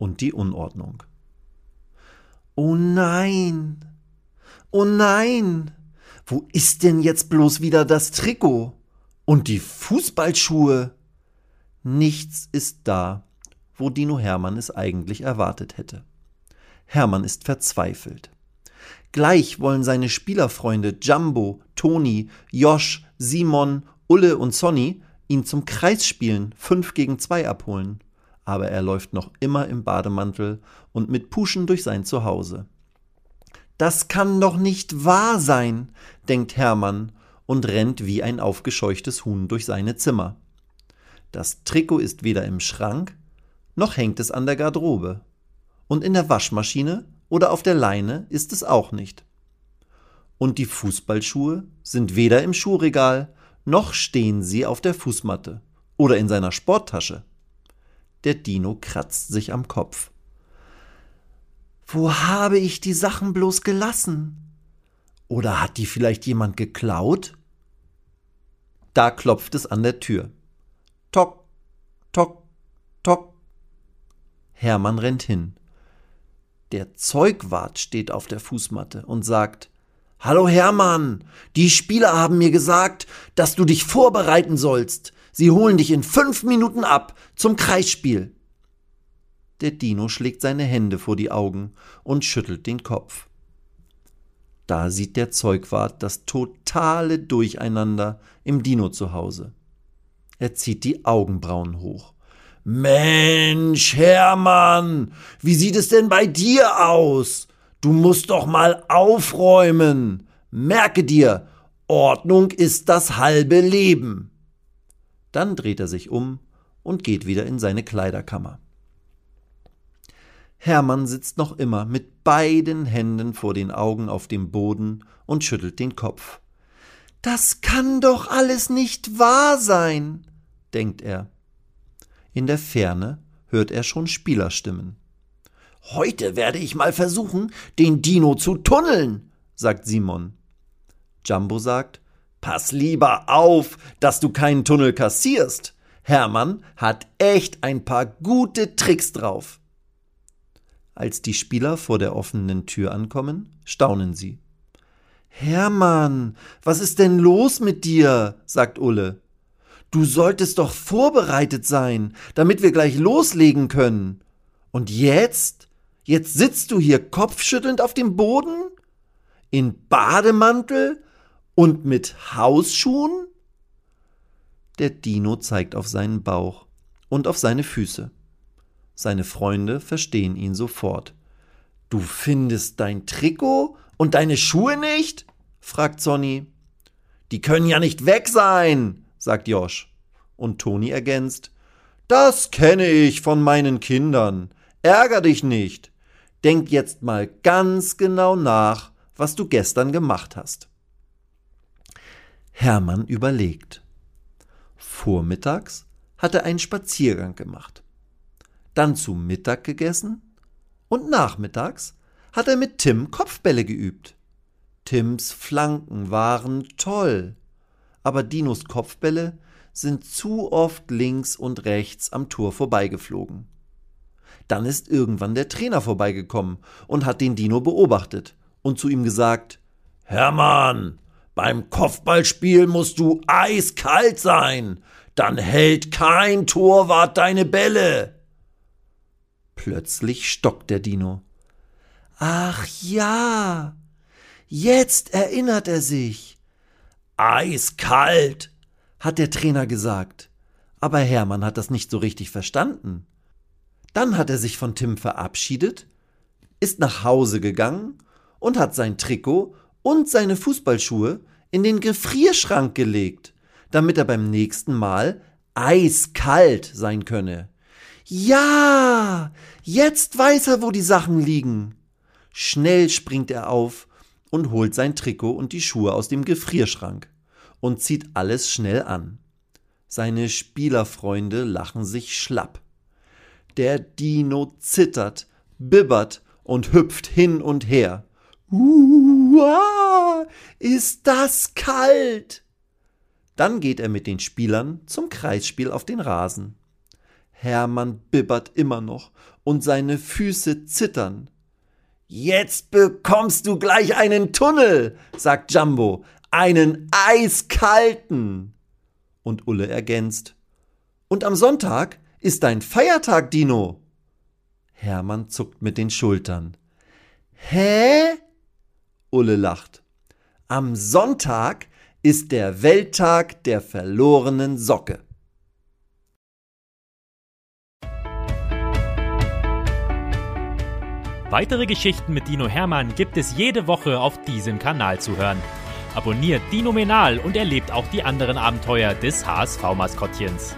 und die Unordnung. Oh nein! Oh nein! Wo ist denn jetzt bloß wieder das Trikot? Und die Fußballschuhe? Nichts ist da, wo Dino Hermann es eigentlich erwartet hätte. Hermann ist verzweifelt. Gleich wollen seine Spielerfreunde Jumbo, Toni, Josh, Simon, Ulle und Sonny ihn zum Kreisspielen 5 gegen 2 abholen. Aber er läuft noch immer im Bademantel und mit Puschen durch sein Zuhause. Das kann doch nicht wahr sein, denkt Hermann und rennt wie ein aufgescheuchtes Huhn durch seine Zimmer. Das Trikot ist weder im Schrank, noch hängt es an der Garderobe. Und in der Waschmaschine oder auf der Leine ist es auch nicht. Und die Fußballschuhe sind weder im Schuhregal, noch stehen sie auf der Fußmatte oder in seiner Sporttasche. Der Dino kratzt sich am Kopf. Wo habe ich die Sachen bloß gelassen? Oder hat die vielleicht jemand geklaut? Da klopft es an der Tür. Tock, tock, tock. Hermann rennt hin. Der Zeugwart steht auf der Fußmatte und sagt Hallo Hermann, die Spieler haben mir gesagt, dass du dich vorbereiten sollst. Sie holen dich in fünf Minuten ab zum Kreisspiel. Der Dino schlägt seine Hände vor die Augen und schüttelt den Kopf. Da sieht der Zeugwart das totale Durcheinander im Dino zu Hause. Er zieht die Augenbrauen hoch. Mensch, Hermann, wie sieht es denn bei dir aus? Du musst doch mal aufräumen. Merke dir, Ordnung ist das halbe Leben. Dann dreht er sich um und geht wieder in seine Kleiderkammer. Hermann sitzt noch immer mit beiden Händen vor den Augen auf dem Boden und schüttelt den Kopf. Das kann doch alles nicht wahr sein denkt er. In der Ferne hört er schon Spielerstimmen. Heute werde ich mal versuchen, den Dino zu tunneln, sagt Simon. Jumbo sagt, Pass lieber auf, dass du keinen Tunnel kassierst. Hermann hat echt ein paar gute Tricks drauf. Als die Spieler vor der offenen Tür ankommen, staunen sie. Hermann, was ist denn los mit dir? sagt Ulle. Du solltest doch vorbereitet sein, damit wir gleich loslegen können. Und jetzt? Jetzt sitzt du hier kopfschüttelnd auf dem Boden? In Bademantel und mit Hausschuhen? Der Dino zeigt auf seinen Bauch und auf seine Füße. Seine Freunde verstehen ihn sofort. Du findest dein Trikot und deine Schuhe nicht? fragt Sonny. Die können ja nicht weg sein, sagt Josh. Und Toni ergänzt, das kenne ich von meinen Kindern. Ärger dich nicht. Denk jetzt mal ganz genau nach, was du gestern gemacht hast. Hermann überlegt. Vormittags hat er einen Spaziergang gemacht, dann zu Mittag gegessen und nachmittags hat er mit Tim Kopfbälle geübt. Tims Flanken waren toll aber Dinos Kopfbälle sind zu oft links und rechts am Tor vorbeigeflogen. Dann ist irgendwann der Trainer vorbeigekommen und hat den Dino beobachtet und zu ihm gesagt Hermann, beim Kopfballspiel musst du eiskalt sein, dann hält kein Torwart deine Bälle. Plötzlich stockt der Dino. Ach ja, jetzt erinnert er sich. Eiskalt, hat der Trainer gesagt. Aber Hermann hat das nicht so richtig verstanden. Dann hat er sich von Tim verabschiedet, ist nach Hause gegangen und hat sein Trikot und seine Fußballschuhe in den Gefrierschrank gelegt, damit er beim nächsten Mal eiskalt sein könne. Ja, jetzt weiß er, wo die Sachen liegen. Schnell springt er auf und holt sein Trikot und die Schuhe aus dem Gefrierschrank und zieht alles schnell an. Seine Spielerfreunde lachen sich schlapp. Der Dino zittert, bibbert und hüpft hin und her. Uah, ist das kalt! Dann geht er mit den Spielern zum Kreisspiel auf den Rasen. Hermann bibbert immer noch und seine Füße zittern. Jetzt bekommst du gleich einen Tunnel, sagt Jumbo, einen eiskalten. Und Ulle ergänzt. Und am Sonntag ist dein Feiertag, Dino. Hermann zuckt mit den Schultern. Hä? Ulle lacht. Am Sonntag ist der Welttag der verlorenen Socke. Weitere Geschichten mit Dino Hermann gibt es jede Woche auf diesem Kanal zu hören. Abonniert Dino Menal und erlebt auch die anderen Abenteuer des HSV-Maskottchens.